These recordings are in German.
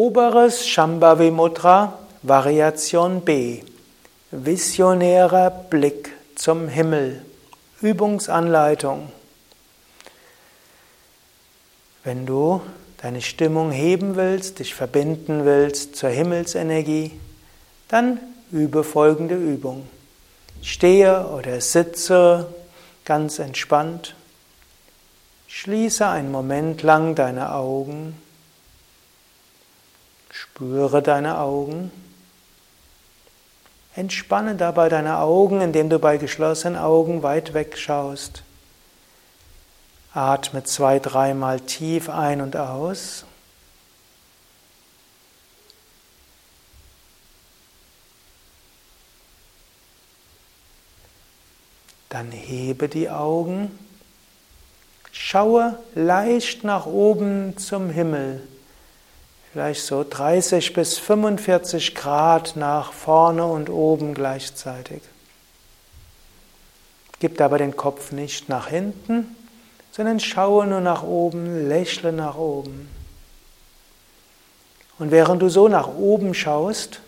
Oberes Shambhavi Mudra, Variation B. Visionärer Blick zum Himmel. Übungsanleitung. Wenn du deine Stimmung heben willst, dich verbinden willst zur Himmelsenergie, dann übe folgende Übung. Stehe oder sitze ganz entspannt. Schließe einen Moment lang deine Augen. Spüre deine Augen. Entspanne dabei deine Augen, indem du bei geschlossenen Augen weit weg schaust. Atme zwei, dreimal tief ein und aus. Dann hebe die Augen. Schaue leicht nach oben zum Himmel vielleicht so 30 bis 45 Grad nach vorne und oben gleichzeitig. Gib aber den Kopf nicht nach hinten, sondern schaue nur nach oben, lächle nach oben. Und während du so nach oben schaust,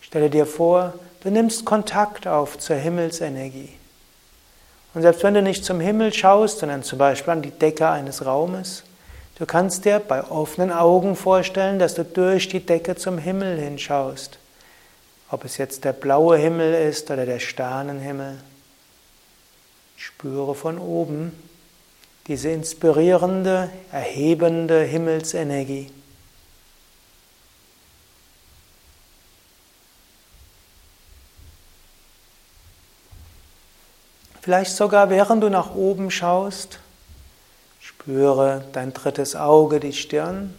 stelle dir vor, du nimmst Kontakt auf zur Himmelsenergie. Und selbst wenn du nicht zum Himmel schaust, sondern zum Beispiel an die Decke eines Raumes, Du kannst dir bei offenen Augen vorstellen, dass du durch die Decke zum Himmel hinschaust. Ob es jetzt der blaue Himmel ist oder der Sternenhimmel. Spüre von oben diese inspirierende, erhebende Himmelsenergie. Vielleicht sogar während du nach oben schaust, Spüre dein drittes Auge, die Stirn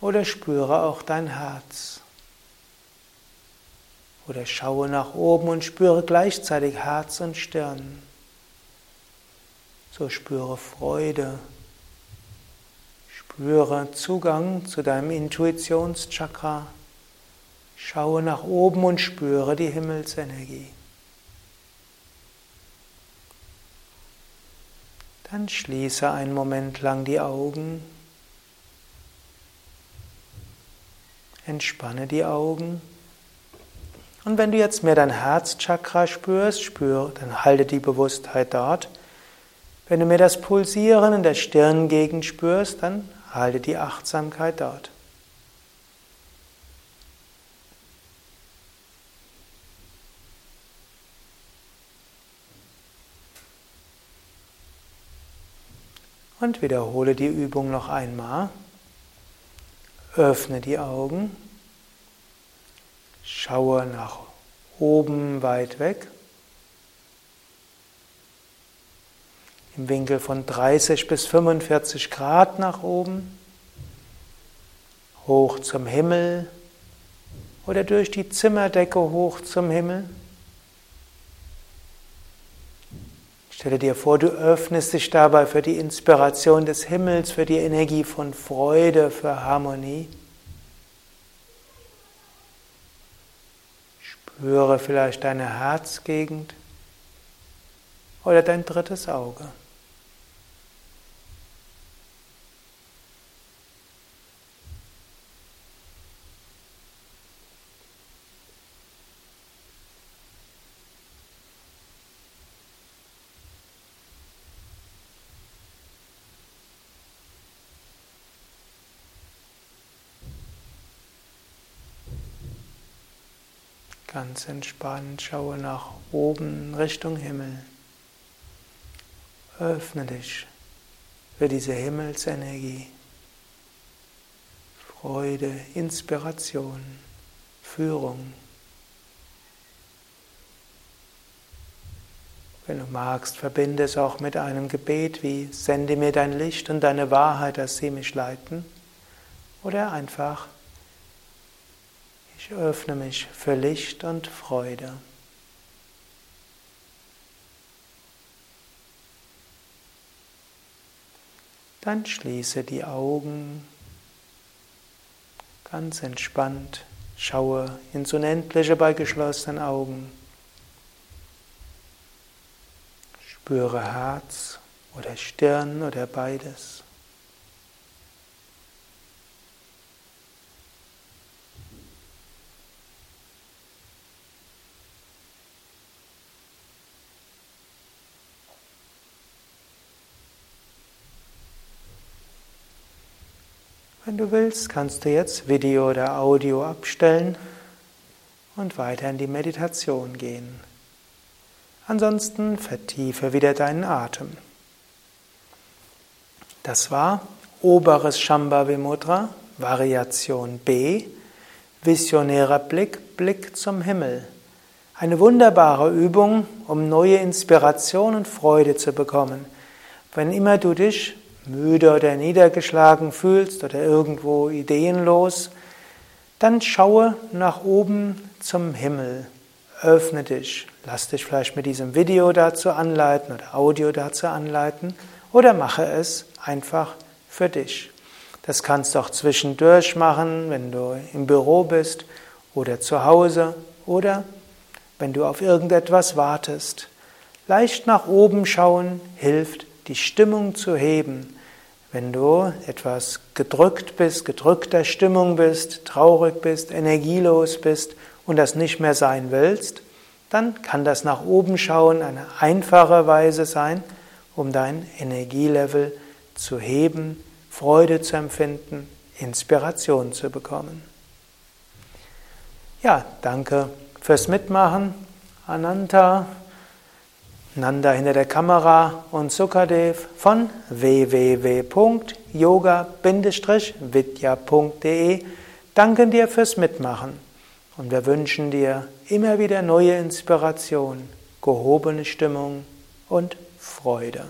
oder spüre auch dein Herz. Oder schaue nach oben und spüre gleichzeitig Herz und Stirn. So spüre Freude. Spüre Zugang zu deinem Intuitionschakra. Schaue nach oben und spüre die Himmelsenergie. Dann schließe einen Moment lang die Augen. Entspanne die Augen. Und wenn du jetzt mehr dein Herzchakra spürst, spür, dann halte die Bewusstheit dort. Wenn du mehr das Pulsieren in der Stirngegend spürst, dann halte die Achtsamkeit dort. Und wiederhole die Übung noch einmal. Öffne die Augen. Schaue nach oben weit weg. Im Winkel von 30 bis 45 Grad nach oben. Hoch zum Himmel oder durch die Zimmerdecke hoch zum Himmel. Stelle dir vor, du öffnest dich dabei für die Inspiration des Himmels, für die Energie von Freude, für Harmonie. Spüre vielleicht deine Herzgegend oder dein drittes Auge. Ganz entspannt schaue nach oben Richtung Himmel. Öffne dich für diese Himmelsenergie. Freude, Inspiration, Führung. Wenn du magst, verbinde es auch mit einem Gebet wie Sende mir dein Licht und deine Wahrheit, dass sie mich leiten. Oder einfach ich öffne mich für Licht und Freude. Dann schließe die Augen ganz entspannt, schaue ins Unendliche bei geschlossenen Augen. Spüre Herz oder Stirn oder beides. Wenn du willst, kannst du jetzt Video oder Audio abstellen und weiter in die Meditation gehen. Ansonsten vertiefe wieder deinen Atem. Das war oberes Shambhavi Mudra, Variation B, visionärer Blick, Blick zum Himmel. Eine wunderbare Übung, um neue Inspiration und Freude zu bekommen. Wenn immer du dich müde oder niedergeschlagen fühlst oder irgendwo ideenlos, dann schaue nach oben zum Himmel. Öffne dich. Lass dich vielleicht mit diesem Video dazu anleiten oder Audio dazu anleiten oder mache es einfach für dich. Das kannst du auch zwischendurch machen, wenn du im Büro bist oder zu Hause oder wenn du auf irgendetwas wartest. Leicht nach oben schauen hilft, die Stimmung zu heben. Wenn du etwas gedrückt bist, gedrückter Stimmung bist, traurig bist, energielos bist und das nicht mehr sein willst, dann kann das nach oben schauen eine einfache Weise sein, um dein Energielevel zu heben, Freude zu empfinden, Inspiration zu bekommen. Ja, danke fürs Mitmachen. Ananta, Nanda hinter der Kamera und Sukadev von www.yoga-vidya.de danken dir fürs Mitmachen und wir wünschen dir immer wieder neue Inspiration, gehobene Stimmung und Freude.